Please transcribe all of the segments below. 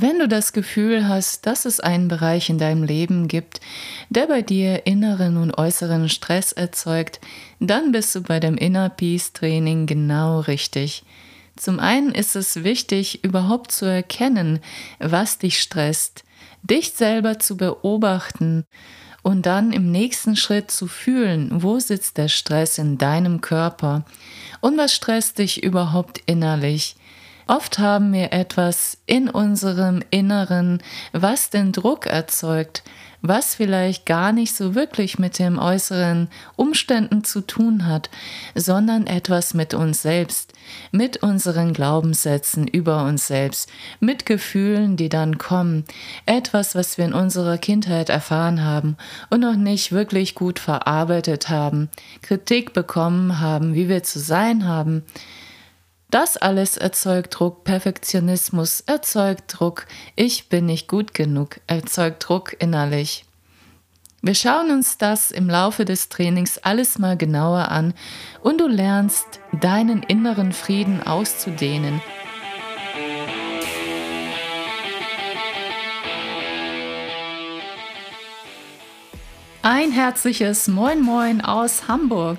Wenn du das Gefühl hast, dass es einen Bereich in deinem Leben gibt, der bei dir inneren und äußeren Stress erzeugt, dann bist du bei dem Inner Peace Training genau richtig. Zum einen ist es wichtig, überhaupt zu erkennen, was dich stresst, dich selber zu beobachten und dann im nächsten Schritt zu fühlen, wo sitzt der Stress in deinem Körper und was stresst dich überhaupt innerlich. Oft haben wir etwas in unserem Inneren, was den Druck erzeugt, was vielleicht gar nicht so wirklich mit den äußeren Umständen zu tun hat, sondern etwas mit uns selbst, mit unseren Glaubenssätzen über uns selbst, mit Gefühlen, die dann kommen, etwas, was wir in unserer Kindheit erfahren haben und noch nicht wirklich gut verarbeitet haben, Kritik bekommen haben, wie wir zu sein haben. Das alles erzeugt Druck, Perfektionismus erzeugt Druck, ich bin nicht gut genug, erzeugt Druck innerlich. Wir schauen uns das im Laufe des Trainings alles mal genauer an und du lernst, deinen inneren Frieden auszudehnen. Ein herzliches Moin Moin aus Hamburg.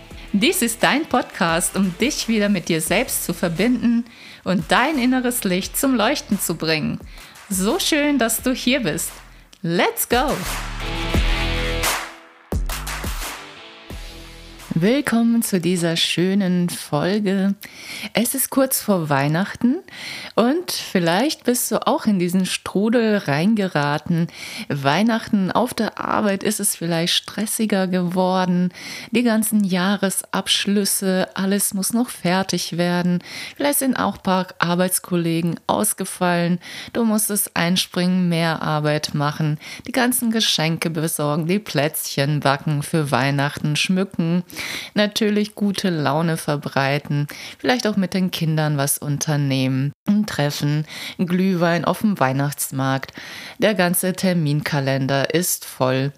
Dies ist dein Podcast, um dich wieder mit dir selbst zu verbinden und dein inneres Licht zum Leuchten zu bringen. So schön, dass du hier bist. Let's go! Willkommen zu dieser schönen Folge. Es ist kurz vor Weihnachten und vielleicht bist du auch in diesen Strudel reingeraten. Weihnachten auf der Arbeit ist es vielleicht stressiger geworden. Die ganzen Jahresabschlüsse, alles muss noch fertig werden. Vielleicht sind auch ein paar Arbeitskollegen ausgefallen. Du musstest einspringen, mehr Arbeit machen, die ganzen Geschenke besorgen, die Plätzchen backen für Weihnachten, schmücken natürlich gute Laune verbreiten, vielleicht auch mit den Kindern was unternehmen, ein Treffen, ein Glühwein auf dem Weihnachtsmarkt. Der ganze Terminkalender ist voll.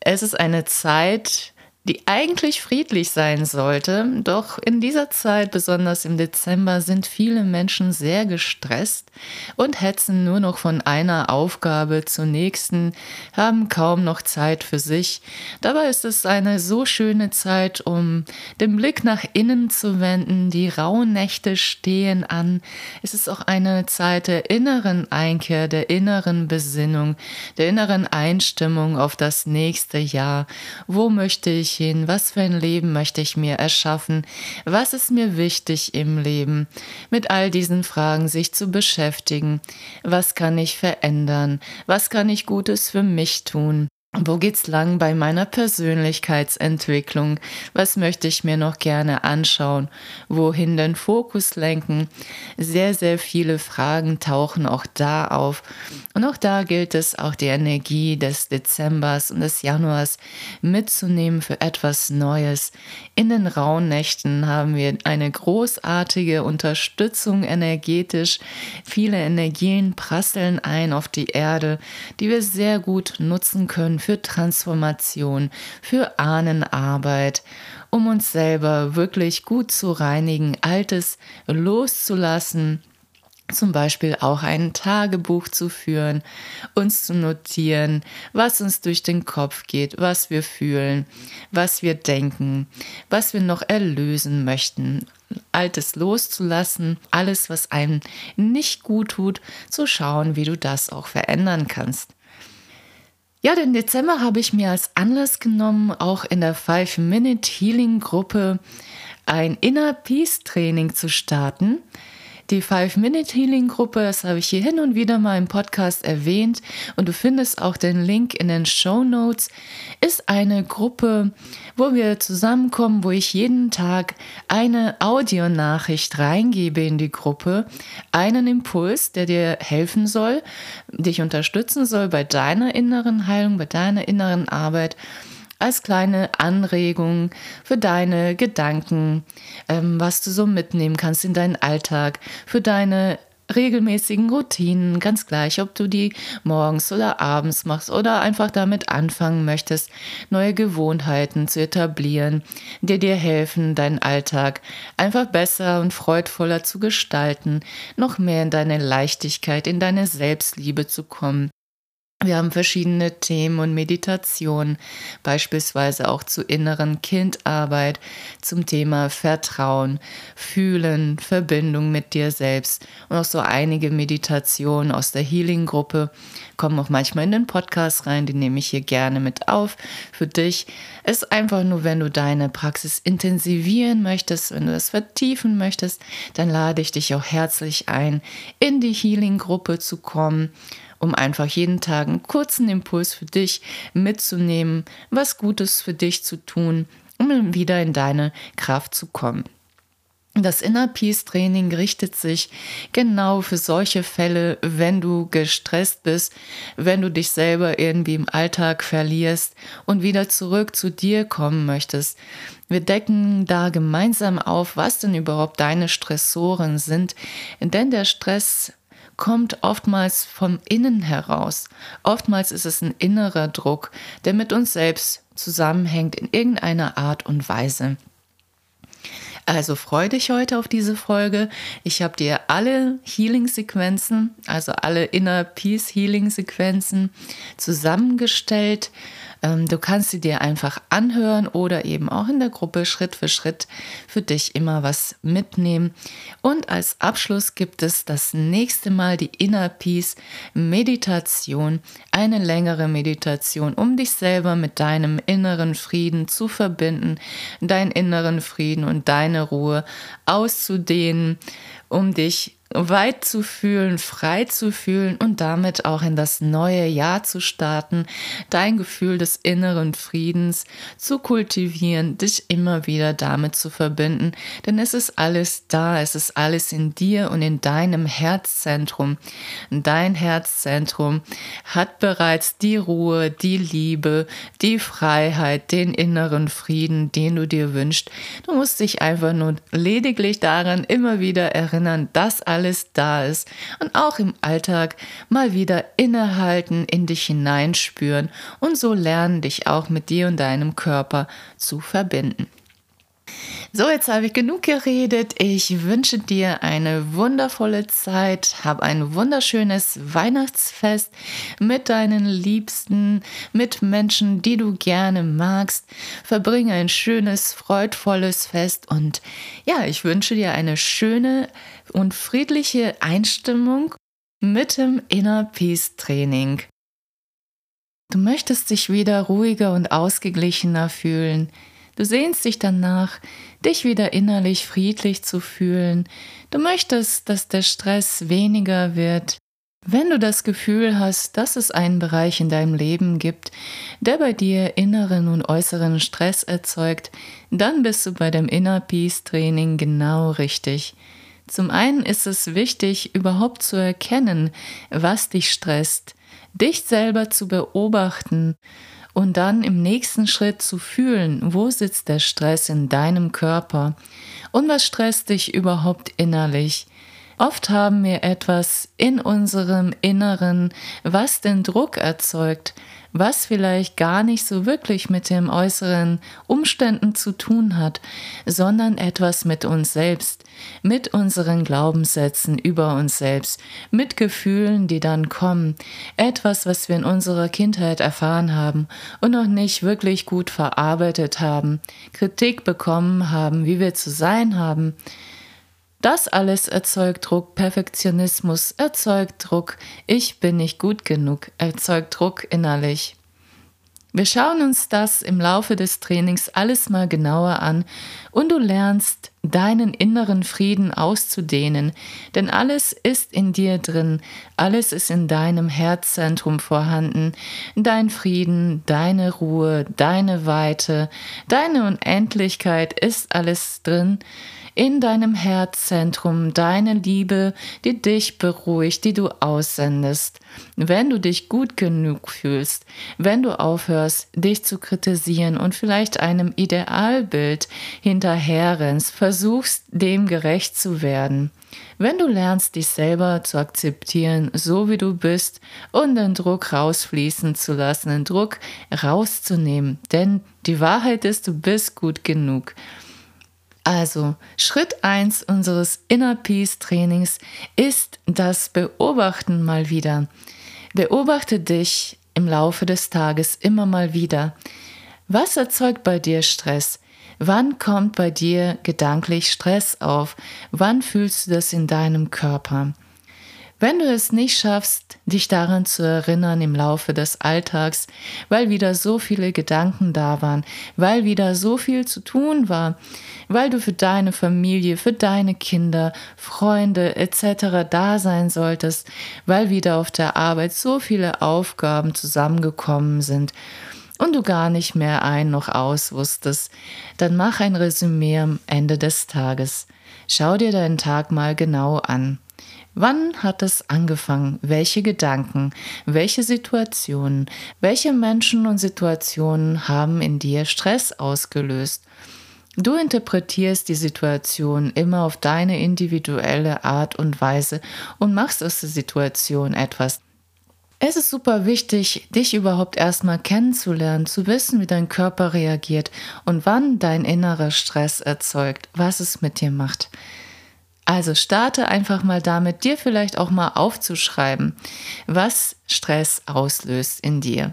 Es ist eine Zeit, die eigentlich friedlich sein sollte. Doch in dieser Zeit, besonders im Dezember, sind viele Menschen sehr gestresst und hetzen nur noch von einer Aufgabe zur nächsten, haben kaum noch Zeit für sich. Dabei ist es eine so schöne Zeit, um den Blick nach innen zu wenden. Die rauen Nächte stehen an. Es ist auch eine Zeit der inneren Einkehr, der inneren Besinnung, der inneren Einstimmung auf das nächste Jahr. Wo möchte ich hin? Was für ein Leben möchte ich mir erschaffen? Was ist mir wichtig im Leben? Mit all diesen Fragen sich zu beschäftigen. Was kann ich verändern? Was kann ich Gutes für mich tun? Wo geht's lang bei meiner Persönlichkeitsentwicklung? Was möchte ich mir noch gerne anschauen? Wohin den Fokus lenken? Sehr, sehr viele Fragen tauchen auch da auf. Und auch da gilt es, auch die Energie des Dezembers und des Januars mitzunehmen für etwas Neues. In den rauen Nächten haben wir eine großartige Unterstützung energetisch. Viele Energien prasseln ein auf die Erde, die wir sehr gut nutzen können für Transformation, für Ahnenarbeit, um uns selber wirklich gut zu reinigen, Altes loszulassen, zum Beispiel auch ein Tagebuch zu führen, uns zu notieren, was uns durch den Kopf geht, was wir fühlen, was wir denken, was wir noch erlösen möchten, Altes loszulassen, alles, was einem nicht gut tut, zu schauen, wie du das auch verändern kannst. Ja, den Dezember habe ich mir als Anlass genommen, auch in der Five-Minute-Healing-Gruppe ein Inner Peace Training zu starten. Die Five-Minute-Healing-Gruppe, das habe ich hier hin und wieder mal im Podcast erwähnt. Und du findest auch den Link in den Show Notes, ist eine Gruppe, wo wir zusammenkommen, wo ich jeden Tag eine Audionachricht reingebe in die Gruppe, einen Impuls, der dir helfen soll, dich unterstützen soll bei deiner inneren Heilung, bei deiner inneren Arbeit als kleine Anregung für deine Gedanken, ähm, was du so mitnehmen kannst in deinen Alltag, für deine regelmäßigen Routinen, ganz gleich, ob du die morgens oder abends machst oder einfach damit anfangen möchtest, neue Gewohnheiten zu etablieren, die dir helfen, deinen Alltag einfach besser und freudvoller zu gestalten, noch mehr in deine Leichtigkeit, in deine Selbstliebe zu kommen wir haben verschiedene Themen und Meditationen, beispielsweise auch zu inneren Kindarbeit, zum Thema Vertrauen, Fühlen, Verbindung mit dir selbst und auch so einige Meditationen aus der Healing-Gruppe kommen auch manchmal in den Podcast rein, die nehme ich hier gerne mit auf. Für dich ist einfach nur, wenn du deine Praxis intensivieren möchtest, wenn du das vertiefen möchtest, dann lade ich dich auch herzlich ein, in die Healing-Gruppe zu kommen um einfach jeden Tag einen kurzen Impuls für dich mitzunehmen, was Gutes für dich zu tun, um wieder in deine Kraft zu kommen. Das Inner Peace Training richtet sich genau für solche Fälle, wenn du gestresst bist, wenn du dich selber irgendwie im Alltag verlierst und wieder zurück zu dir kommen möchtest. Wir decken da gemeinsam auf, was denn überhaupt deine Stressoren sind, denn der Stress kommt oftmals vom Innen heraus. Oftmals ist es ein innerer Druck, der mit uns selbst zusammenhängt in irgendeiner Art und Weise. Also freu dich heute auf diese Folge. Ich habe dir alle Healing-Sequenzen, also alle Inner Peace Healing-Sequenzen zusammengestellt du kannst sie dir einfach anhören oder eben auch in der Gruppe Schritt für Schritt für dich immer was mitnehmen. Und als Abschluss gibt es das nächste Mal die Inner Peace Meditation, eine längere Meditation, um dich selber mit deinem inneren Frieden zu verbinden, deinen inneren Frieden und deine Ruhe auszudehnen, um dich weit zu fühlen, frei zu fühlen und damit auch in das neue Jahr zu starten, dein Gefühl des inneren Friedens zu kultivieren, dich immer wieder damit zu verbinden, denn es ist alles da, es ist alles in dir und in deinem Herzzentrum. Dein Herzzentrum hat bereits die Ruhe, die Liebe, die Freiheit, den inneren Frieden, den du dir wünschst. Du musst dich einfach nur lediglich daran immer wieder erinnern, dass alles alles da ist und auch im Alltag mal wieder innehalten, in dich hineinspüren und so lernen, dich auch mit dir und deinem Körper zu verbinden. So, jetzt habe ich genug geredet. Ich wünsche dir eine wundervolle Zeit. Hab ein wunderschönes Weihnachtsfest mit deinen Liebsten, mit Menschen, die du gerne magst. Verbringe ein schönes, freudvolles Fest und ja, ich wünsche dir eine schöne und friedliche Einstimmung mit dem Inner Peace Training. Du möchtest dich wieder ruhiger und ausgeglichener fühlen. Du sehnst dich danach, dich wieder innerlich friedlich zu fühlen. Du möchtest, dass der Stress weniger wird. Wenn du das Gefühl hast, dass es einen Bereich in deinem Leben gibt, der bei dir inneren und äußeren Stress erzeugt, dann bist du bei dem Inner Peace Training genau richtig. Zum einen ist es wichtig, überhaupt zu erkennen, was dich stresst, dich selber zu beobachten und dann im nächsten Schritt zu fühlen, wo sitzt der Stress in deinem Körper und was stresst dich überhaupt innerlich. Oft haben wir etwas in unserem Inneren, was den Druck erzeugt, was vielleicht gar nicht so wirklich mit den äußeren Umständen zu tun hat, sondern etwas mit uns selbst, mit unseren Glaubenssätzen über uns selbst, mit Gefühlen, die dann kommen, etwas, was wir in unserer Kindheit erfahren haben und noch nicht wirklich gut verarbeitet haben, Kritik bekommen haben, wie wir zu sein haben. Das alles erzeugt Druck, Perfektionismus erzeugt Druck, ich bin nicht gut genug, erzeugt Druck innerlich. Wir schauen uns das im Laufe des Trainings alles mal genauer an und du lernst deinen inneren Frieden auszudehnen, denn alles ist in dir drin, alles ist in deinem Herzzentrum vorhanden, dein Frieden, deine Ruhe, deine Weite, deine Unendlichkeit ist alles drin, in deinem Herzzentrum deine Liebe, die dich beruhigt, die du aussendest. Wenn du dich gut genug fühlst, wenn du aufhörst, dich zu kritisieren und vielleicht einem Idealbild hinterherrennst, versuchst, dem gerecht zu werden. Wenn du lernst, dich selber zu akzeptieren, so wie du bist, und den Druck rausfließen zu lassen, den Druck rauszunehmen, denn die Wahrheit ist, du bist gut genug. Also, Schritt 1 unseres Inner Peace Trainings ist das Beobachten mal wieder. Beobachte dich im Laufe des Tages immer mal wieder. Was erzeugt bei dir Stress? Wann kommt bei dir gedanklich Stress auf? Wann fühlst du das in deinem Körper? Wenn du es nicht schaffst, dich daran zu erinnern im Laufe des Alltags, weil wieder so viele Gedanken da waren, weil wieder so viel zu tun war, weil du für deine Familie, für deine Kinder, Freunde etc. da sein solltest, weil wieder auf der Arbeit so viele Aufgaben zusammengekommen sind und du gar nicht mehr ein noch aus wusstest, dann mach ein Resümee am Ende des Tages. Schau dir deinen Tag mal genau an. Wann hat es angefangen? Welche Gedanken, welche Situationen, welche Menschen und Situationen haben in dir Stress ausgelöst? Du interpretierst die Situation immer auf deine individuelle Art und Weise und machst aus der Situation etwas. Es ist super wichtig, dich überhaupt erstmal kennenzulernen, zu wissen, wie dein Körper reagiert und wann dein innerer Stress erzeugt, was es mit dir macht. Also starte einfach mal damit, dir vielleicht auch mal aufzuschreiben, was Stress auslöst in dir.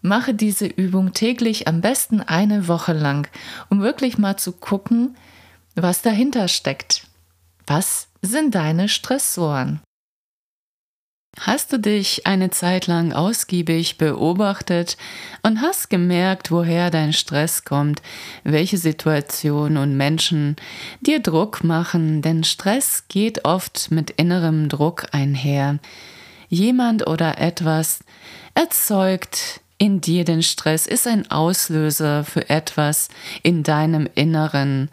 Mache diese Übung täglich am besten eine Woche lang, um wirklich mal zu gucken, was dahinter steckt. Was sind deine Stressoren? Hast du dich eine Zeit lang ausgiebig beobachtet und hast gemerkt, woher dein Stress kommt, welche Situationen und Menschen dir Druck machen, denn Stress geht oft mit innerem Druck einher. Jemand oder etwas erzeugt in dir den Stress ist ein Auslöser für etwas in deinem Inneren.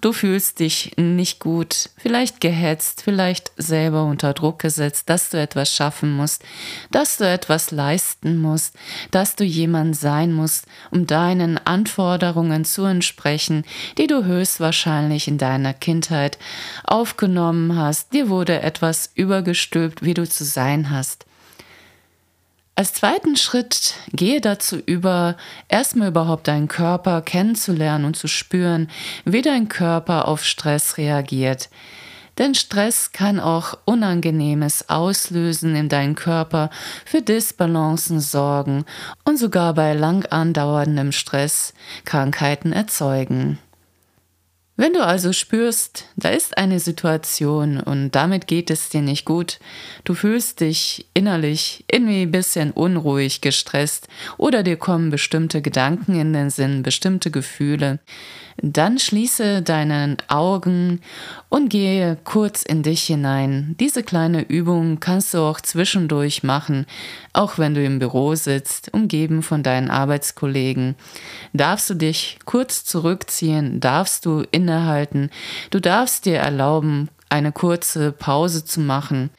Du fühlst dich nicht gut, vielleicht gehetzt, vielleicht selber unter Druck gesetzt, dass du etwas schaffen musst, dass du etwas leisten musst, dass du jemand sein musst, um deinen Anforderungen zu entsprechen, die du höchstwahrscheinlich in deiner Kindheit aufgenommen hast. Dir wurde etwas übergestülpt, wie du zu sein hast. Als zweiten Schritt gehe dazu über, erstmal überhaupt deinen Körper kennenzulernen und zu spüren, wie dein Körper auf Stress reagiert. Denn Stress kann auch Unangenehmes auslösen in deinem Körper, für Disbalancen sorgen und sogar bei lang andauerndem Stress Krankheiten erzeugen. Wenn du also spürst, da ist eine Situation und damit geht es dir nicht gut, du fühlst dich innerlich irgendwie ein bisschen unruhig, gestresst oder dir kommen bestimmte Gedanken in den Sinn, bestimmte Gefühle, dann schließe deine Augen und gehe kurz in dich hinein. Diese kleine Übung kannst du auch zwischendurch machen, auch wenn du im Büro sitzt, umgeben von deinen Arbeitskollegen. Darfst du dich kurz zurückziehen, darfst du innehalten, du darfst dir erlauben, eine kurze Pause zu machen.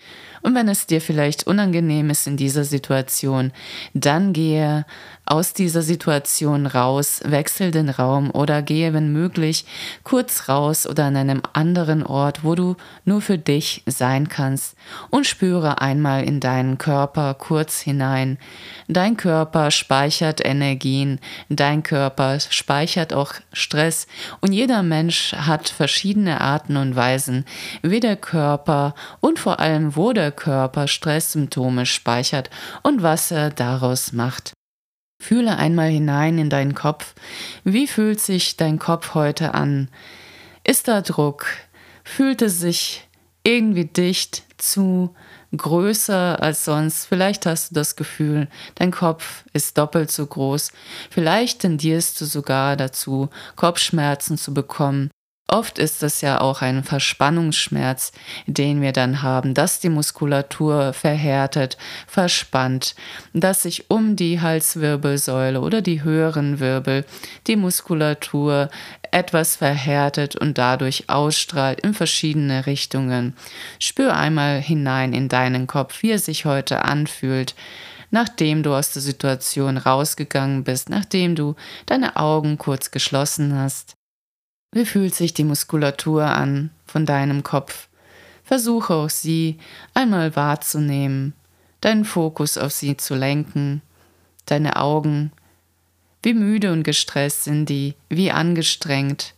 Und wenn es dir vielleicht unangenehm ist in dieser Situation, dann gehe aus dieser Situation raus, wechsel den Raum oder gehe, wenn möglich, kurz raus oder an einem anderen Ort, wo du nur für dich sein kannst und spüre einmal in deinen Körper kurz hinein. Dein Körper speichert Energien, dein Körper speichert auch Stress und jeder Mensch hat verschiedene Arten und Weisen, wie der Körper und vor allem wo der Körper Stresssymptome speichert und was er daraus macht. Fühle einmal hinein in deinen Kopf. Wie fühlt sich dein Kopf heute an? Ist da Druck? Fühlt es sich irgendwie dicht zu, größer als sonst? Vielleicht hast du das Gefühl, dein Kopf ist doppelt so groß. Vielleicht tendierst du sogar dazu, Kopfschmerzen zu bekommen. Oft ist es ja auch ein Verspannungsschmerz, den wir dann haben, dass die Muskulatur verhärtet, verspannt, dass sich um die Halswirbelsäule oder die höheren Wirbel die Muskulatur etwas verhärtet und dadurch ausstrahlt in verschiedene Richtungen. Spür einmal hinein in deinen Kopf, wie er sich heute anfühlt nachdem du aus der Situation rausgegangen bist, nachdem du deine Augen kurz geschlossen hast. Wie fühlt sich die Muskulatur an von deinem Kopf? Versuche auch sie einmal wahrzunehmen, deinen Fokus auf sie zu lenken, deine Augen. Wie müde und gestresst sind die, wie angestrengt.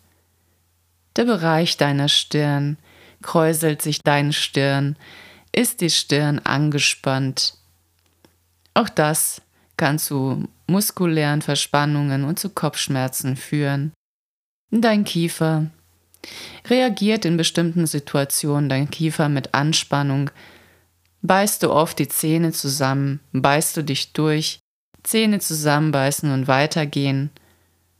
Der Bereich deiner Stirn, kräuselt sich deine Stirn, ist die Stirn angespannt. Auch das kann zu muskulären Verspannungen und zu Kopfschmerzen führen. Dein Kiefer reagiert in bestimmten Situationen dein Kiefer mit Anspannung. Beißt du oft die Zähne zusammen, beißt du dich durch, Zähne zusammenbeißen und weitergehen.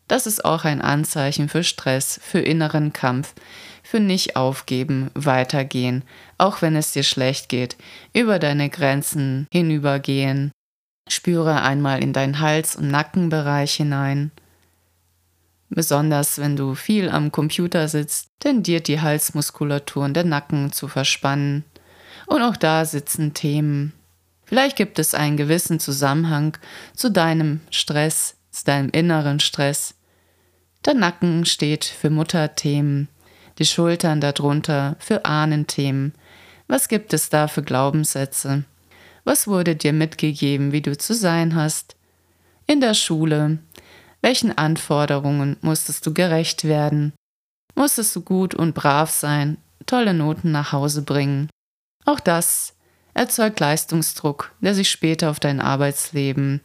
Das ist auch ein Anzeichen für Stress, für inneren Kampf, für nicht aufgeben, weitergehen, auch wenn es dir schlecht geht, über deine Grenzen hinübergehen. Spüre einmal in deinen Hals- und Nackenbereich hinein. Besonders wenn du viel am Computer sitzt, tendiert die Halsmuskulatur und der Nacken zu verspannen. Und auch da sitzen Themen. Vielleicht gibt es einen gewissen Zusammenhang zu deinem Stress, zu deinem inneren Stress. Der Nacken steht für Mutterthemen, die Schultern darunter für Ahnenthemen. Was gibt es da für Glaubenssätze? Was wurde dir mitgegeben, wie du zu sein hast? In der Schule, welchen Anforderungen musstest du gerecht werden? Musstest du gut und brav sein, tolle Noten nach Hause bringen? Auch das erzeugt Leistungsdruck, der sich später auf dein Arbeitsleben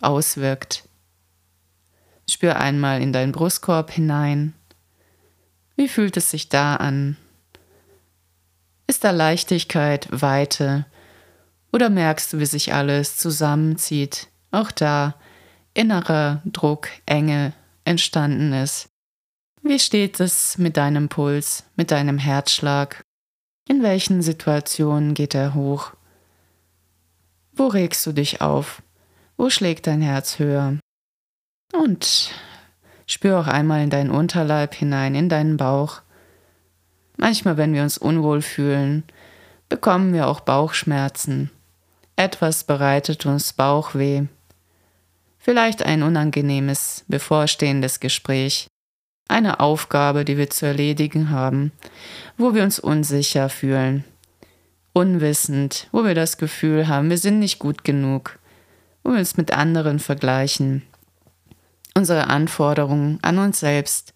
auswirkt. Spür einmal in deinen Brustkorb hinein. Wie fühlt es sich da an? Ist da Leichtigkeit, Weite? Oder merkst du, wie sich alles zusammenzieht? Auch da innerer Druck, Enge entstanden ist. Wie steht es mit deinem Puls, mit deinem Herzschlag? In welchen Situationen geht er hoch? Wo regst du dich auf? Wo schlägt dein Herz höher? Und spür auch einmal in deinen Unterleib hinein, in deinen Bauch. Manchmal, wenn wir uns unwohl fühlen, bekommen wir auch Bauchschmerzen. Etwas bereitet uns Bauchweh vielleicht ein unangenehmes, bevorstehendes Gespräch, eine Aufgabe, die wir zu erledigen haben, wo wir uns unsicher fühlen, unwissend, wo wir das Gefühl haben, wir sind nicht gut genug, wo wir uns mit anderen vergleichen, unsere Anforderungen an uns selbst,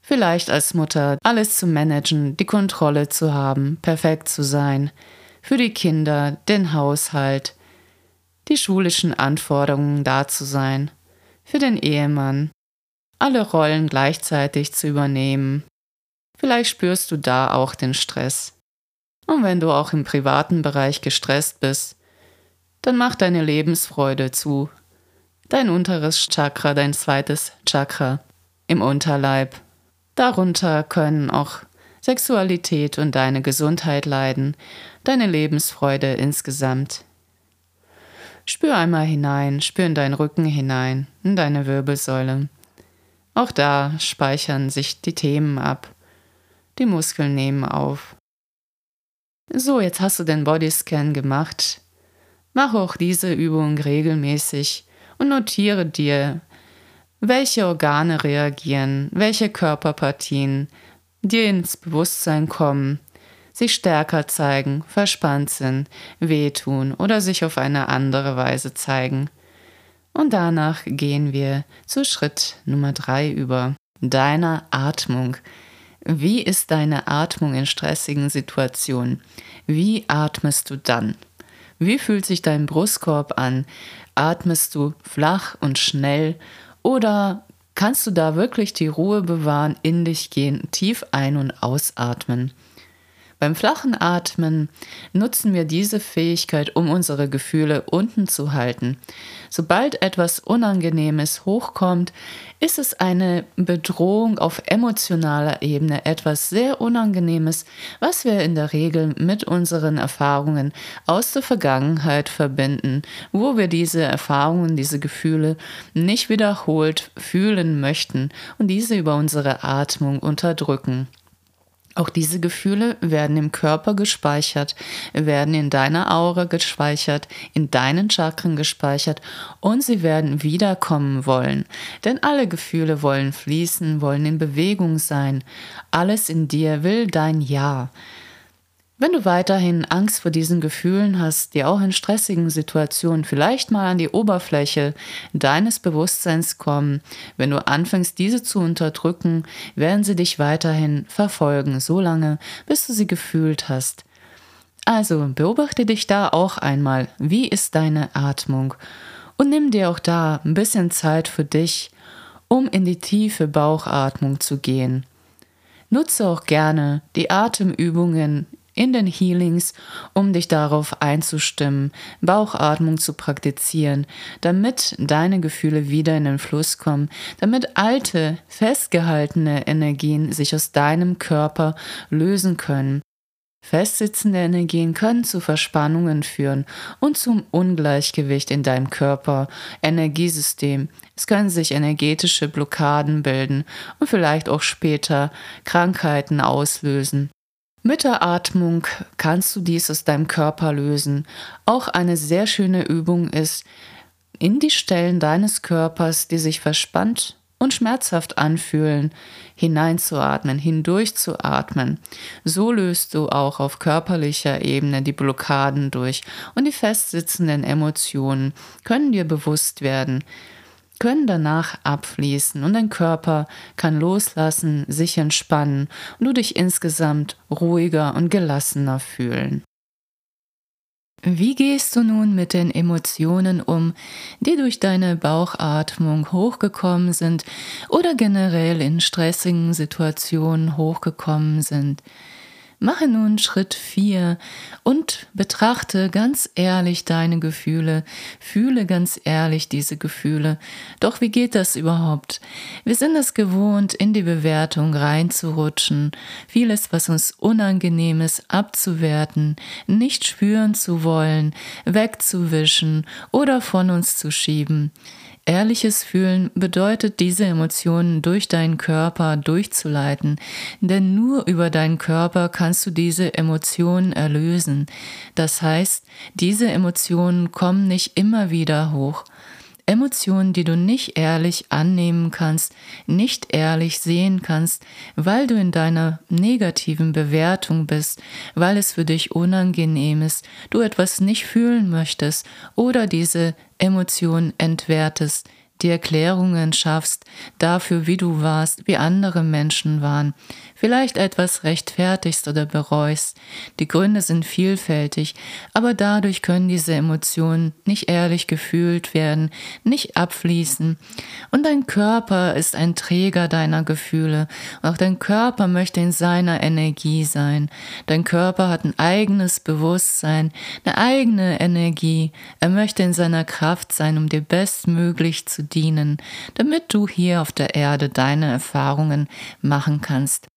vielleicht als Mutter alles zu managen, die Kontrolle zu haben, perfekt zu sein, für die Kinder, den Haushalt, die schulischen Anforderungen da zu sein, für den Ehemann, alle Rollen gleichzeitig zu übernehmen. Vielleicht spürst du da auch den Stress. Und wenn du auch im privaten Bereich gestresst bist, dann mach deine Lebensfreude zu. Dein unteres Chakra, dein zweites Chakra im Unterleib. Darunter können auch Sexualität und deine Gesundheit leiden, deine Lebensfreude insgesamt. Spür einmal hinein, spür in deinen Rücken hinein, in deine Wirbelsäule. Auch da speichern sich die Themen ab. Die Muskeln nehmen auf. So, jetzt hast du den Bodyscan gemacht. Mach auch diese Übung regelmäßig und notiere dir, welche Organe reagieren, welche Körperpartien dir ins Bewusstsein kommen sich stärker zeigen, verspannt sind, wehtun oder sich auf eine andere Weise zeigen. Und danach gehen wir zu Schritt Nummer drei über, deiner Atmung. Wie ist deine Atmung in stressigen Situationen? Wie atmest du dann? Wie fühlt sich dein Brustkorb an? Atmest du flach und schnell oder kannst du da wirklich die Ruhe bewahren, in dich gehen, tief ein- und ausatmen? Beim flachen Atmen nutzen wir diese Fähigkeit, um unsere Gefühle unten zu halten. Sobald etwas Unangenehmes hochkommt, ist es eine Bedrohung auf emotionaler Ebene, etwas sehr Unangenehmes, was wir in der Regel mit unseren Erfahrungen aus der Vergangenheit verbinden, wo wir diese Erfahrungen, diese Gefühle nicht wiederholt fühlen möchten und diese über unsere Atmung unterdrücken. Auch diese Gefühle werden im Körper gespeichert, werden in deiner Aura gespeichert, in deinen Chakren gespeichert und sie werden wiederkommen wollen. Denn alle Gefühle wollen fließen, wollen in Bewegung sein. Alles in dir will dein Ja. Wenn du weiterhin Angst vor diesen Gefühlen hast, die auch in stressigen Situationen vielleicht mal an die Oberfläche deines Bewusstseins kommen, wenn du anfängst, diese zu unterdrücken, werden sie dich weiterhin verfolgen, solange bis du sie gefühlt hast. Also beobachte dich da auch einmal, wie ist deine Atmung und nimm dir auch da ein bisschen Zeit für dich, um in die tiefe Bauchatmung zu gehen. Nutze auch gerne die Atemübungen in den Healings, um dich darauf einzustimmen, Bauchatmung zu praktizieren, damit deine Gefühle wieder in den Fluss kommen, damit alte, festgehaltene Energien sich aus deinem Körper lösen können. Festsitzende Energien können zu Verspannungen führen und zum Ungleichgewicht in deinem Körper, Energiesystem. Es können sich energetische Blockaden bilden und vielleicht auch später Krankheiten auslösen. Mit der Atmung kannst du dies aus deinem Körper lösen. Auch eine sehr schöne Übung ist, in die Stellen deines Körpers, die sich verspannt und schmerzhaft anfühlen, hineinzuatmen, hindurchzuatmen. So löst du auch auf körperlicher Ebene die Blockaden durch und die festsitzenden Emotionen können dir bewusst werden können danach abfließen und dein Körper kann loslassen, sich entspannen und du dich insgesamt ruhiger und gelassener fühlen. Wie gehst du nun mit den Emotionen um, die durch deine Bauchatmung hochgekommen sind oder generell in stressigen Situationen hochgekommen sind? Mache nun Schritt 4 und betrachte ganz ehrlich deine Gefühle, fühle ganz ehrlich diese Gefühle. Doch wie geht das überhaupt? Wir sind es gewohnt, in die Bewertung reinzurutschen, vieles, was uns unangenehm ist, abzuwerten, nicht spüren zu wollen, wegzuwischen oder von uns zu schieben. Ehrliches Fühlen bedeutet, diese Emotionen durch deinen Körper durchzuleiten, denn nur über deinen Körper kannst du diese Emotionen erlösen. Das heißt, diese Emotionen kommen nicht immer wieder hoch. Emotionen, die du nicht ehrlich annehmen kannst, nicht ehrlich sehen kannst, weil du in deiner negativen Bewertung bist, weil es für dich unangenehm ist, du etwas nicht fühlen möchtest oder diese Emotion entwertest, die Erklärungen schaffst dafür, wie du warst, wie andere Menschen waren, vielleicht etwas rechtfertigst oder bereust. Die Gründe sind vielfältig, aber dadurch können diese Emotionen nicht ehrlich gefühlt werden, nicht abfließen. Und dein Körper ist ein Träger deiner Gefühle. Auch dein Körper möchte in seiner Energie sein. Dein Körper hat ein eigenes Bewusstsein, eine eigene Energie. Er möchte in seiner Kraft sein, um dir bestmöglich zu dienen, damit du hier auf der Erde deine Erfahrungen machen kannst.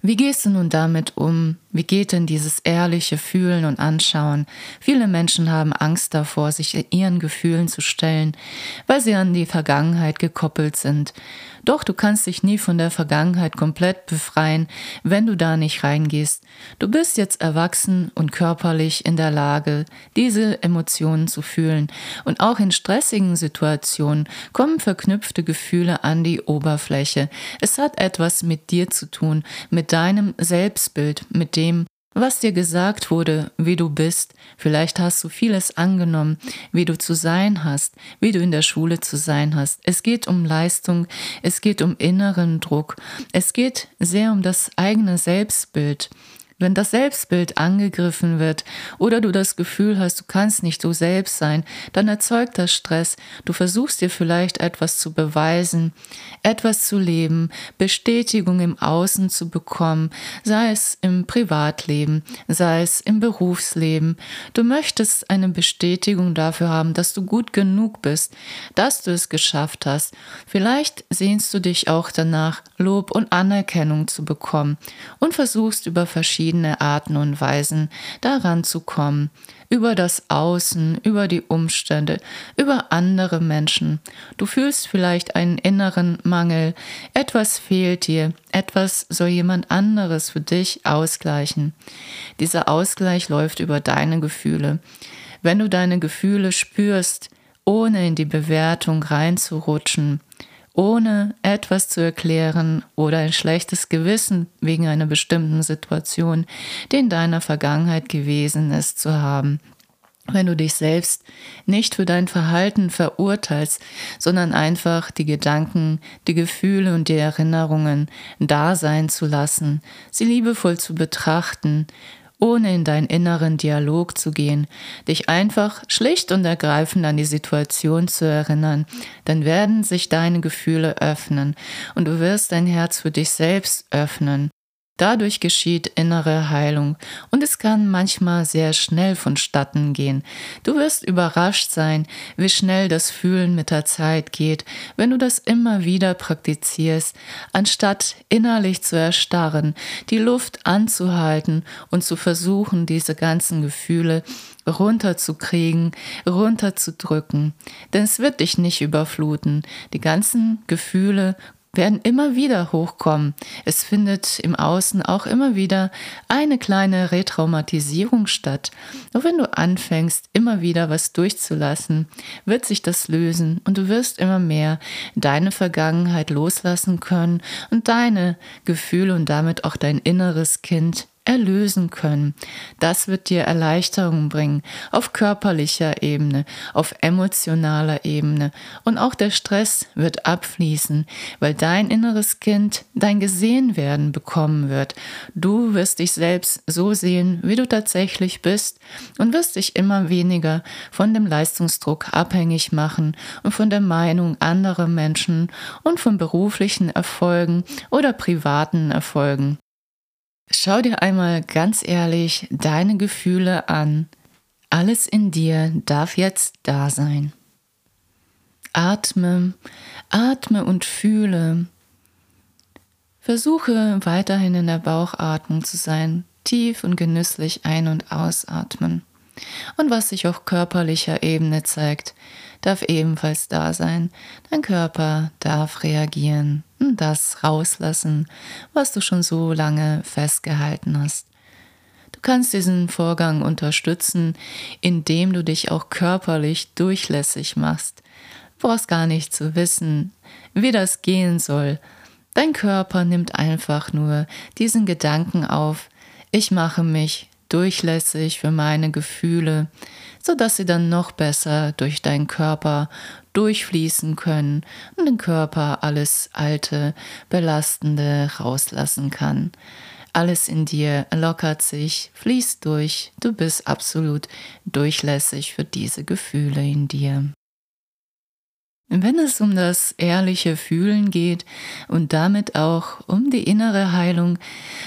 Wie gehst du nun damit um? Wie geht denn dieses ehrliche Fühlen und Anschauen? Viele Menschen haben Angst davor, sich ihren Gefühlen zu stellen, weil sie an die Vergangenheit gekoppelt sind. Doch du kannst dich nie von der Vergangenheit komplett befreien, wenn du da nicht reingehst. Du bist jetzt erwachsen und körperlich in der Lage, diese Emotionen zu fühlen. Und auch in stressigen Situationen kommen verknüpfte Gefühle an die Oberfläche. Es hat etwas mit dir zu tun, mit deinem Selbstbild, mit dem, was dir gesagt wurde, wie du bist. Vielleicht hast du vieles angenommen, wie du zu sein hast, wie du in der Schule zu sein hast. Es geht um Leistung, es geht um inneren Druck, es geht sehr um das eigene Selbstbild. Wenn das Selbstbild angegriffen wird oder du das Gefühl hast, du kannst nicht du selbst sein, dann erzeugt das Stress. Du versuchst dir vielleicht etwas zu beweisen, etwas zu leben, Bestätigung im Außen zu bekommen, sei es im Privatleben, sei es im Berufsleben. Du möchtest eine Bestätigung dafür haben, dass du gut genug bist, dass du es geschafft hast. Vielleicht sehnst du dich auch danach, Lob und Anerkennung zu bekommen und versuchst über verschiedene Arten und Weisen daran zu kommen, über das Außen, über die Umstände, über andere Menschen. Du fühlst vielleicht einen inneren Mangel, etwas fehlt dir, etwas soll jemand anderes für dich ausgleichen. Dieser Ausgleich läuft über deine Gefühle. Wenn du deine Gefühle spürst, ohne in die Bewertung reinzurutschen, ohne etwas zu erklären oder ein schlechtes Gewissen wegen einer bestimmten Situation, die in deiner Vergangenheit gewesen ist, zu haben. Wenn du dich selbst nicht für dein Verhalten verurteilst, sondern einfach die Gedanken, die Gefühle und die Erinnerungen da sein zu lassen, sie liebevoll zu betrachten, ohne in deinen inneren Dialog zu gehen, dich einfach schlicht und ergreifend an die Situation zu erinnern, dann werden sich deine Gefühle öffnen und du wirst dein Herz für dich selbst öffnen Dadurch geschieht innere Heilung und es kann manchmal sehr schnell vonstatten gehen. Du wirst überrascht sein, wie schnell das Fühlen mit der Zeit geht, wenn du das immer wieder praktizierst, anstatt innerlich zu erstarren, die Luft anzuhalten und zu versuchen, diese ganzen Gefühle runterzukriegen, runterzudrücken. Denn es wird dich nicht überfluten. Die ganzen Gefühle werden immer wieder hochkommen. Es findet im Außen auch immer wieder eine kleine Retraumatisierung statt. Nur wenn du anfängst, immer wieder was durchzulassen, wird sich das lösen und du wirst immer mehr deine Vergangenheit loslassen können und deine Gefühle und damit auch dein inneres Kind erlösen können. Das wird dir Erleichterung bringen auf körperlicher Ebene, auf emotionaler Ebene und auch der Stress wird abfließen, weil dein inneres Kind dein Gesehenwerden bekommen wird. Du wirst dich selbst so sehen, wie du tatsächlich bist und wirst dich immer weniger von dem Leistungsdruck abhängig machen und von der Meinung anderer Menschen und von beruflichen Erfolgen oder privaten Erfolgen. Schau dir einmal ganz ehrlich deine Gefühle an. Alles in dir darf jetzt da sein. Atme, atme und fühle. Versuche weiterhin in der Bauchatmung zu sein, tief und genüsslich ein- und ausatmen. Und was sich auf körperlicher Ebene zeigt, darf ebenfalls da sein. Dein Körper darf reagieren und das rauslassen, was du schon so lange festgehalten hast. Du kannst diesen Vorgang unterstützen, indem du dich auch körperlich durchlässig machst. Du brauchst gar nicht zu wissen, wie das gehen soll. Dein Körper nimmt einfach nur diesen Gedanken auf, ich mache mich durchlässig für meine Gefühle, sodass sie dann noch besser durch deinen Körper durchfließen können und den Körper alles Alte, Belastende rauslassen kann. Alles in dir lockert sich, fließt durch, du bist absolut durchlässig für diese Gefühle in dir. Wenn es um das ehrliche Fühlen geht und damit auch um die innere Heilung,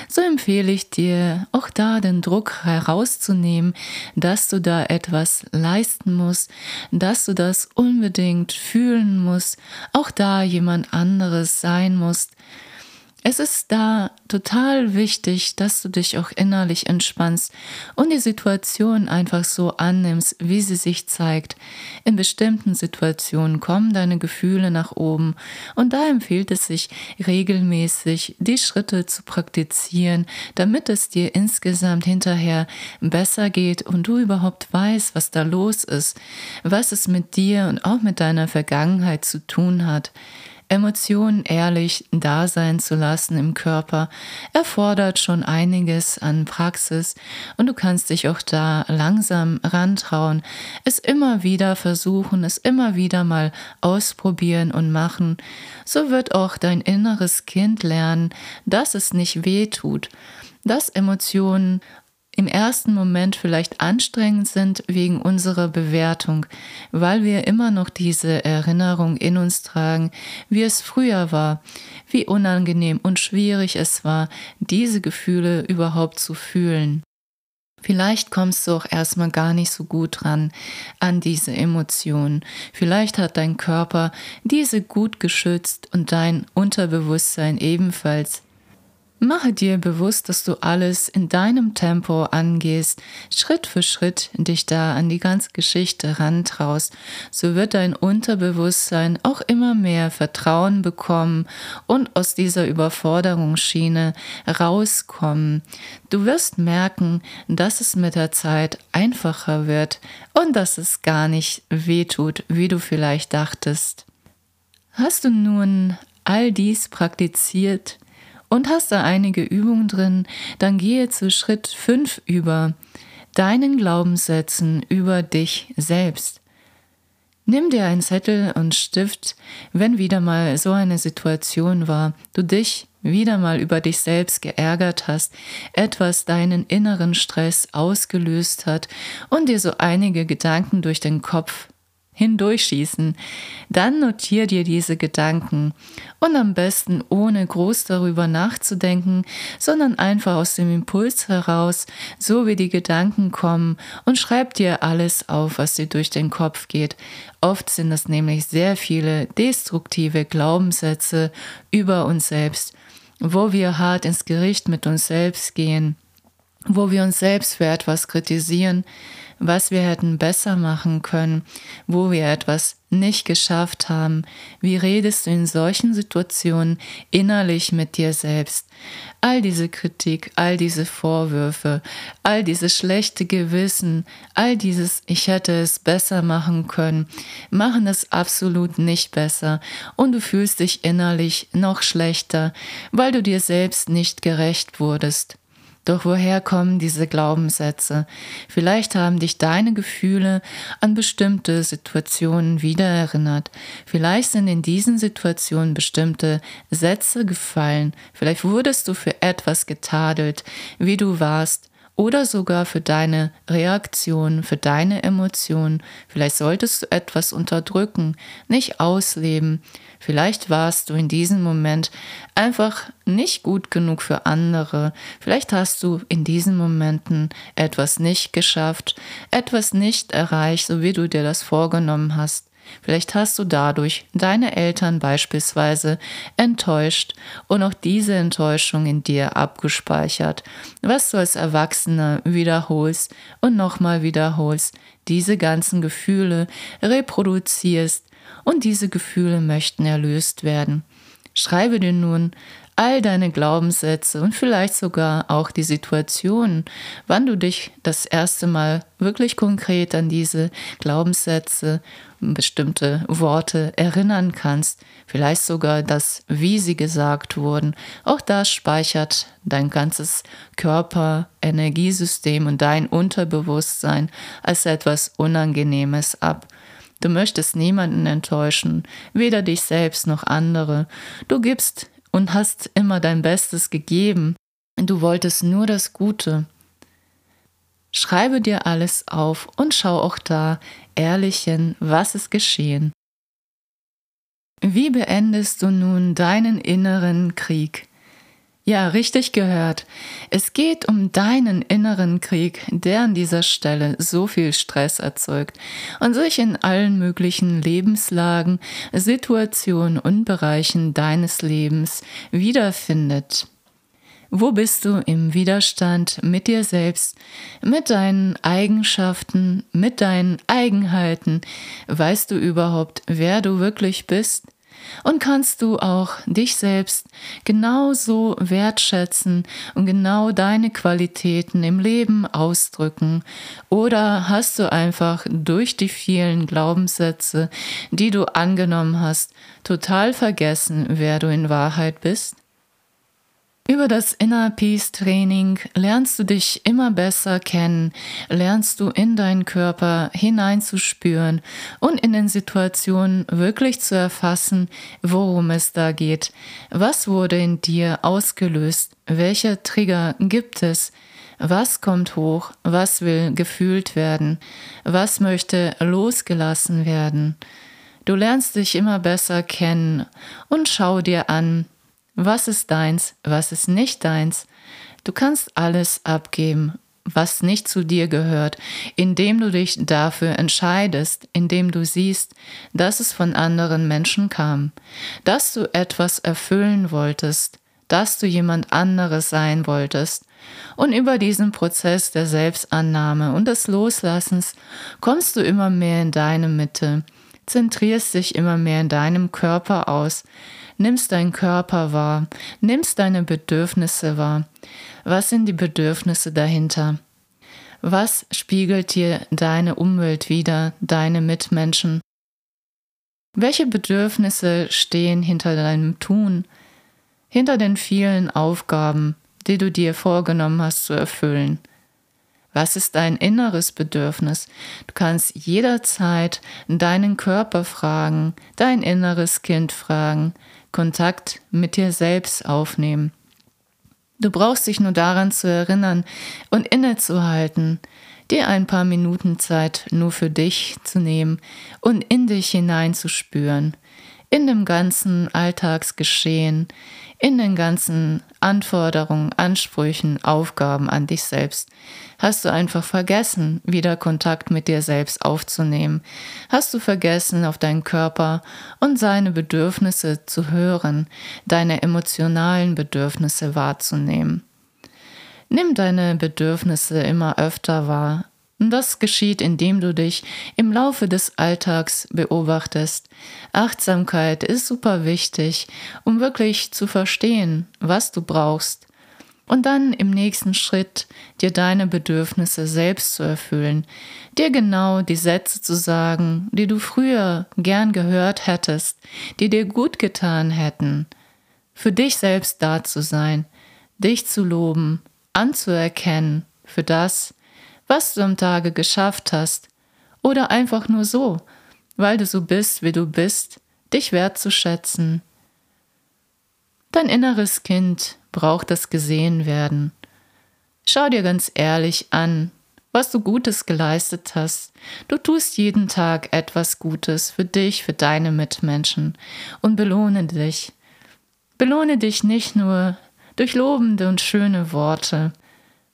so empfehle ich dir, auch da den Druck herauszunehmen, dass du da etwas leisten musst, dass du das unbedingt fühlen musst, auch da jemand anderes sein musst, es ist da total wichtig, dass du dich auch innerlich entspannst und die Situation einfach so annimmst, wie sie sich zeigt. In bestimmten Situationen kommen deine Gefühle nach oben und da empfiehlt es sich regelmäßig, die Schritte zu praktizieren, damit es dir insgesamt hinterher besser geht und du überhaupt weißt, was da los ist, was es mit dir und auch mit deiner Vergangenheit zu tun hat. Emotionen ehrlich da sein zu lassen im Körper erfordert schon einiges an Praxis und du kannst dich auch da langsam rantrauen, es immer wieder versuchen, es immer wieder mal ausprobieren und machen. So wird auch dein inneres Kind lernen, dass es nicht weh tut dass Emotionen im ersten Moment vielleicht anstrengend sind wegen unserer Bewertung, weil wir immer noch diese Erinnerung in uns tragen, wie es früher war, wie unangenehm und schwierig es war, diese Gefühle überhaupt zu fühlen. Vielleicht kommst du auch erstmal gar nicht so gut dran an diese Emotionen. Vielleicht hat dein Körper diese gut geschützt und dein Unterbewusstsein ebenfalls. Mache dir bewusst, dass du alles in deinem Tempo angehst, Schritt für Schritt dich da an die ganze Geschichte rantraust. So wird dein Unterbewusstsein auch immer mehr Vertrauen bekommen und aus dieser Überforderungsschiene rauskommen. Du wirst merken, dass es mit der Zeit einfacher wird und dass es gar nicht wehtut, wie du vielleicht dachtest. Hast du nun all dies praktiziert, und hast da einige Übungen drin, dann gehe zu Schritt 5 über, deinen Glaubenssätzen über dich selbst. Nimm dir einen Zettel und Stift, wenn wieder mal so eine Situation war, du dich wieder mal über dich selbst geärgert hast, etwas deinen inneren Stress ausgelöst hat und dir so einige Gedanken durch den Kopf hindurchschießen, dann notier dir diese Gedanken. Und am besten ohne groß darüber nachzudenken, sondern einfach aus dem Impuls heraus, so wie die Gedanken kommen und schreib dir alles auf, was dir durch den Kopf geht. Oft sind das nämlich sehr viele destruktive Glaubenssätze über uns selbst, wo wir hart ins Gericht mit uns selbst gehen, wo wir uns selbst für etwas kritisieren, was wir hätten besser machen können, wo wir etwas nicht geschafft haben. Wie redest du in solchen Situationen innerlich mit dir selbst? All diese Kritik, all diese Vorwürfe, all dieses schlechte Gewissen, all dieses Ich hätte es besser machen können, machen es absolut nicht besser und du fühlst dich innerlich noch schlechter, weil du dir selbst nicht gerecht wurdest. Doch woher kommen diese Glaubenssätze? Vielleicht haben dich deine Gefühle an bestimmte Situationen wiedererinnert. Vielleicht sind in diesen Situationen bestimmte Sätze gefallen. Vielleicht wurdest du für etwas getadelt, wie du warst oder sogar für deine Reaktion, für deine Emotionen. Vielleicht solltest du etwas unterdrücken, nicht ausleben. Vielleicht warst du in diesem Moment einfach nicht gut genug für andere. Vielleicht hast du in diesen Momenten etwas nicht geschafft, etwas nicht erreicht, so wie du dir das vorgenommen hast. Vielleicht hast du dadurch deine Eltern beispielsweise enttäuscht und auch diese Enttäuschung in dir abgespeichert, was du als Erwachsener wiederholst und nochmal wiederholst, diese ganzen Gefühle reproduzierst und diese Gefühle möchten erlöst werden. Schreibe dir nun all deine Glaubenssätze und vielleicht sogar auch die Situation, wann du dich das erste Mal wirklich konkret an diese Glaubenssätze, bestimmte Worte erinnern kannst, vielleicht sogar das, wie sie gesagt wurden. Auch das speichert dein ganzes Körper, Energiesystem und dein Unterbewusstsein als etwas Unangenehmes ab. Du möchtest niemanden enttäuschen, weder dich selbst noch andere. Du gibst und hast immer dein Bestes gegeben. Du wolltest nur das Gute. Schreibe dir alles auf und schau auch da ehrlich hin, was ist geschehen. Wie beendest du nun deinen inneren Krieg? Ja, richtig gehört. Es geht um deinen inneren Krieg, der an dieser Stelle so viel Stress erzeugt und sich in allen möglichen Lebenslagen, Situationen und Bereichen deines Lebens wiederfindet. Wo bist du im Widerstand mit dir selbst, mit deinen Eigenschaften, mit deinen Eigenheiten? Weißt du überhaupt, wer du wirklich bist? Und kannst du auch dich selbst genauso wertschätzen und genau deine Qualitäten im Leben ausdrücken? Oder hast du einfach durch die vielen Glaubenssätze, die du angenommen hast, total vergessen, wer du in Wahrheit bist? Über das Inner Peace Training lernst du dich immer besser kennen, lernst du in deinen Körper hineinzuspüren und in den Situationen wirklich zu erfassen, worum es da geht. Was wurde in dir ausgelöst? Welche Trigger gibt es? Was kommt hoch? Was will gefühlt werden? Was möchte losgelassen werden? Du lernst dich immer besser kennen und schau dir an, was ist deins, was ist nicht deins. Du kannst alles abgeben, was nicht zu dir gehört, indem du dich dafür entscheidest, indem du siehst, dass es von anderen Menschen kam, dass du etwas erfüllen wolltest, dass du jemand anderes sein wolltest. Und über diesen Prozess der Selbstannahme und des Loslassens kommst du immer mehr in deine Mitte, zentrierst dich immer mehr in deinem Körper aus, nimmst deinen Körper wahr, nimmst deine Bedürfnisse wahr. Was sind die Bedürfnisse dahinter? Was spiegelt dir deine Umwelt wider, deine Mitmenschen? Welche Bedürfnisse stehen hinter deinem Tun, hinter den vielen Aufgaben, die du dir vorgenommen hast zu erfüllen? Was ist dein inneres Bedürfnis? Du kannst jederzeit deinen Körper fragen, dein inneres Kind fragen, Kontakt mit dir selbst aufnehmen. Du brauchst dich nur daran zu erinnern und innezuhalten, dir ein paar Minuten Zeit nur für dich zu nehmen und in dich hineinzuspüren, in dem ganzen Alltagsgeschehen, in den ganzen Anforderungen, Ansprüchen, Aufgaben an dich selbst. Hast du einfach vergessen, wieder Kontakt mit dir selbst aufzunehmen? Hast du vergessen, auf deinen Körper und seine Bedürfnisse zu hören, deine emotionalen Bedürfnisse wahrzunehmen? Nimm deine Bedürfnisse immer öfter wahr, das geschieht, indem du dich im Laufe des Alltags beobachtest. Achtsamkeit ist super wichtig, um wirklich zu verstehen, was du brauchst. Und dann im nächsten Schritt dir deine Bedürfnisse selbst zu erfüllen, dir genau die Sätze zu sagen, die du früher gern gehört hättest, die dir gut getan hätten, für dich selbst da zu sein, dich zu loben, anzuerkennen für das, was du am Tage geschafft hast, oder einfach nur so, weil du so bist, wie du bist, dich wertzuschätzen. Dein inneres Kind braucht das gesehen werden. Schau dir ganz ehrlich an, was du Gutes geleistet hast. Du tust jeden Tag etwas Gutes für dich, für deine Mitmenschen und belohne dich. Belohne dich nicht nur durch lobende und schöne Worte,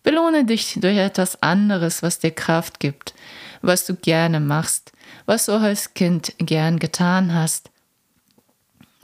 Belohne dich durch etwas anderes, was dir Kraft gibt, was du gerne machst, was du als Kind gern getan hast.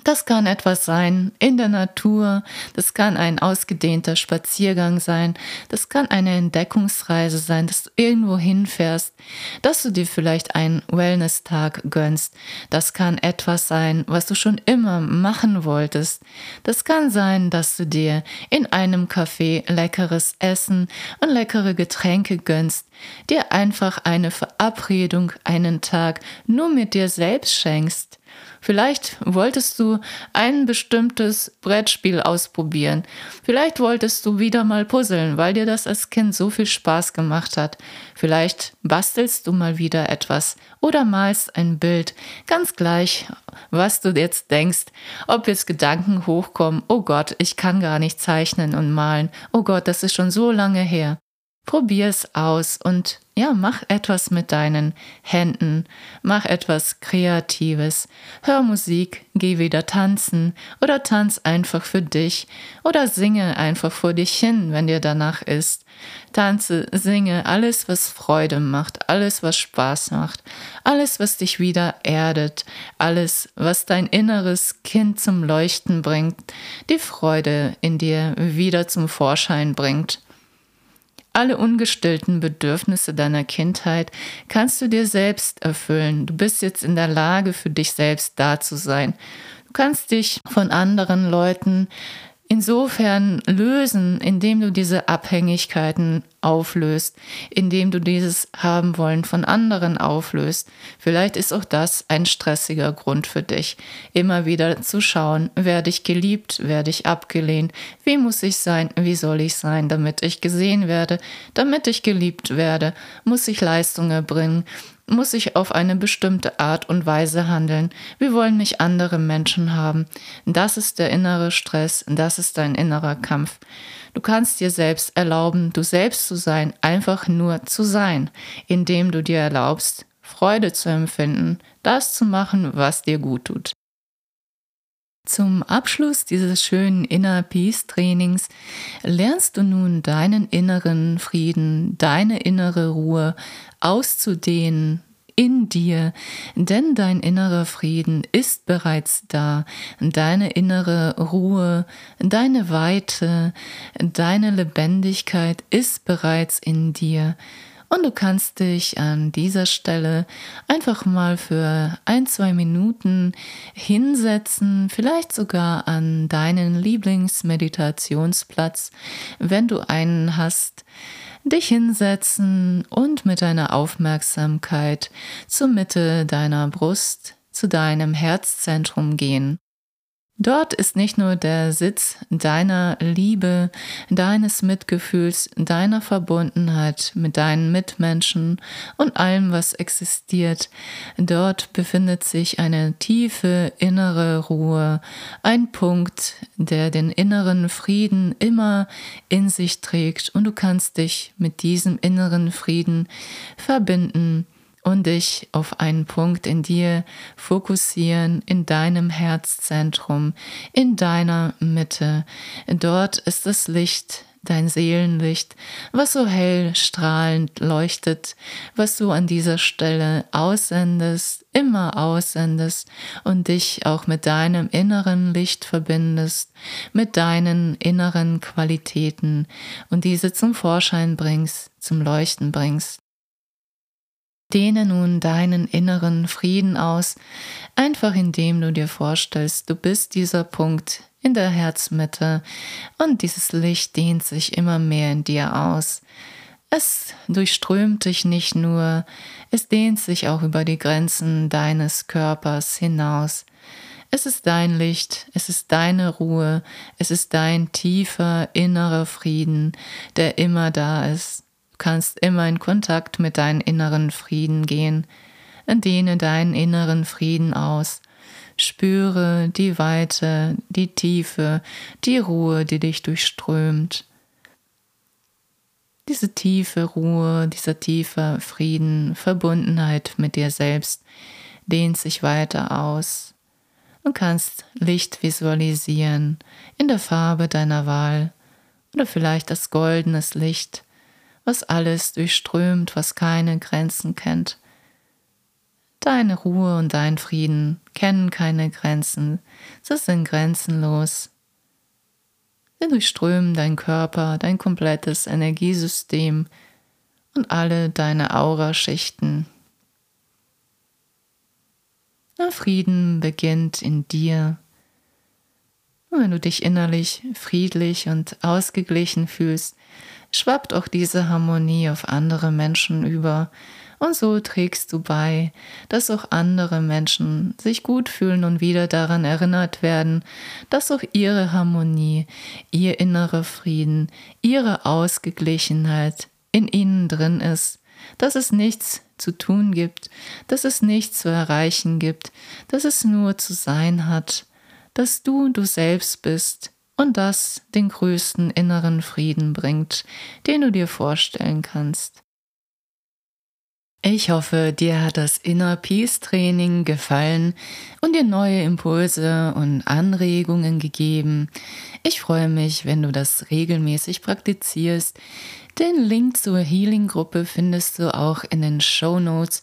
Das kann etwas sein in der Natur, das kann ein ausgedehnter Spaziergang sein, das kann eine Entdeckungsreise sein, dass du irgendwo hinfährst, dass du dir vielleicht einen Wellness-Tag gönnst. Das kann etwas sein, was du schon immer machen wolltest. Das kann sein, dass du dir in einem Café leckeres Essen und leckere Getränke gönnst, dir einfach eine Verabredung, einen Tag nur mit dir selbst schenkst. Vielleicht wolltest du ein bestimmtes Brettspiel ausprobieren. Vielleicht wolltest du wieder mal puzzeln, weil dir das als Kind so viel Spaß gemacht hat. Vielleicht bastelst du mal wieder etwas oder malst ein Bild. Ganz gleich, was du jetzt denkst, ob jetzt Gedanken hochkommen, oh Gott, ich kann gar nicht zeichnen und malen. Oh Gott, das ist schon so lange her. Probier es aus und ja, mach etwas mit deinen Händen, mach etwas Kreatives, hör Musik, geh wieder tanzen oder tanz einfach für dich oder singe einfach vor dich hin, wenn dir danach ist. Tanze, singe alles, was Freude macht, alles, was Spaß macht, alles, was dich wieder erdet, alles, was dein inneres Kind zum Leuchten bringt, die Freude in dir wieder zum Vorschein bringt. Alle ungestillten Bedürfnisse deiner Kindheit kannst du dir selbst erfüllen. Du bist jetzt in der Lage, für dich selbst da zu sein. Du kannst dich von anderen Leuten insofern lösen, indem du diese Abhängigkeiten auflöst, indem du dieses Haben wollen von anderen auflöst. Vielleicht ist auch das ein stressiger Grund für dich, immer wieder zu schauen, werde ich geliebt, werde ich abgelehnt, wie muss ich sein, wie soll ich sein, damit ich gesehen werde, damit ich geliebt werde, muss ich Leistungen erbringen, muss ich auf eine bestimmte Art und Weise handeln. Wir wollen nicht andere Menschen haben. Das ist der innere Stress, das ist dein innerer Kampf. Du kannst dir selbst erlauben, du selbst zu sein, einfach nur zu sein, indem du dir erlaubst, Freude zu empfinden, das zu machen, was dir gut tut. Zum Abschluss dieses schönen Inner Peace Trainings lernst du nun deinen inneren Frieden, deine innere Ruhe auszudehnen in dir, denn dein innerer Frieden ist bereits da, deine innere Ruhe, deine Weite, deine Lebendigkeit ist bereits in dir. Und du kannst dich an dieser Stelle einfach mal für ein, zwei Minuten hinsetzen, vielleicht sogar an deinen Lieblingsmeditationsplatz, wenn du einen hast, dich hinsetzen und mit deiner Aufmerksamkeit zur Mitte deiner Brust, zu deinem Herzzentrum gehen. Dort ist nicht nur der Sitz deiner Liebe, deines Mitgefühls, deiner Verbundenheit mit deinen Mitmenschen und allem, was existiert. Dort befindet sich eine tiefe innere Ruhe, ein Punkt, der den inneren Frieden immer in sich trägt und du kannst dich mit diesem inneren Frieden verbinden und dich auf einen Punkt in dir fokussieren, in deinem Herzzentrum, in deiner Mitte. Dort ist das Licht, dein Seelenlicht, was so hell strahlend leuchtet, was du an dieser Stelle aussendest, immer aussendest und dich auch mit deinem inneren Licht verbindest, mit deinen inneren Qualitäten und diese zum Vorschein bringst, zum Leuchten bringst. Dehne nun deinen inneren Frieden aus, einfach indem du dir vorstellst, du bist dieser Punkt in der Herzmitte und dieses Licht dehnt sich immer mehr in dir aus. Es durchströmt dich nicht nur, es dehnt sich auch über die Grenzen deines Körpers hinaus. Es ist dein Licht, es ist deine Ruhe, es ist dein tiefer innerer Frieden, der immer da ist kannst immer in Kontakt mit deinem inneren Frieden gehen. Dehne deinen inneren Frieden aus. Spüre die Weite, die Tiefe, die Ruhe, die dich durchströmt. Diese tiefe Ruhe, dieser tiefe Frieden, Verbundenheit mit dir selbst dehnt sich weiter aus. Du kannst Licht visualisieren in der Farbe deiner Wahl oder vielleicht das goldenes Licht, was alles durchströmt, was keine Grenzen kennt. Deine Ruhe und dein Frieden kennen keine Grenzen, sie sind grenzenlos. Sie durchströmen dein Körper, dein komplettes Energiesystem und alle deine Auraschichten. Der Frieden beginnt in dir. Und wenn du dich innerlich friedlich und ausgeglichen fühlst, schwappt auch diese Harmonie auf andere Menschen über. Und so trägst du bei, dass auch andere Menschen sich gut fühlen und wieder daran erinnert werden, dass auch ihre Harmonie, ihr innerer Frieden, ihre Ausgeglichenheit in ihnen drin ist, dass es nichts zu tun gibt, dass es nichts zu erreichen gibt, dass es nur zu sein hat, dass du du selbst bist, und das den größten inneren Frieden bringt, den du dir vorstellen kannst. Ich hoffe, dir hat das Inner Peace Training gefallen und dir neue Impulse und Anregungen gegeben. Ich freue mich, wenn du das regelmäßig praktizierst. Den Link zur Healing Gruppe findest du auch in den Show Notes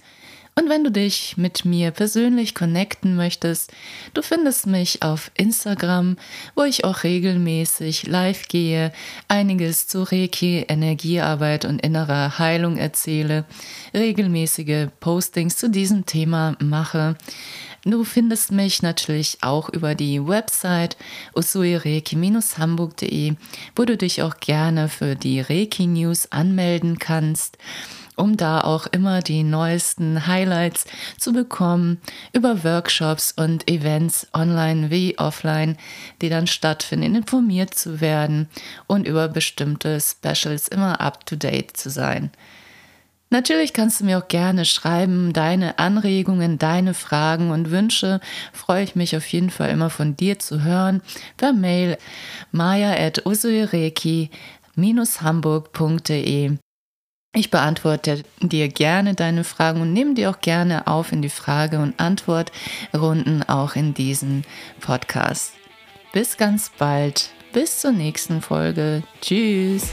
und wenn du dich mit mir persönlich connecten möchtest, du findest mich auf Instagram, wo ich auch regelmäßig live gehe, einiges zu Reiki, Energiearbeit und innerer Heilung erzähle, regelmäßige Postings zu diesem Thema mache. Du findest mich natürlich auch über die Website usuireki-hamburg.de, wo du dich auch gerne für die Reiki News anmelden kannst um da auch immer die neuesten Highlights zu bekommen über Workshops und Events online wie offline, die dann stattfinden, informiert zu werden und über bestimmte Specials immer up-to-date zu sein. Natürlich kannst du mir auch gerne schreiben, deine Anregungen, deine Fragen und Wünsche. Freue ich mich auf jeden Fall immer von dir zu hören. Per Mail maya.usuireki-hamburg.de ich beantworte dir gerne deine Fragen und nehme dir auch gerne auf in die Frage- und Antwortrunden auch in diesem Podcast. Bis ganz bald. Bis zur nächsten Folge. Tschüss.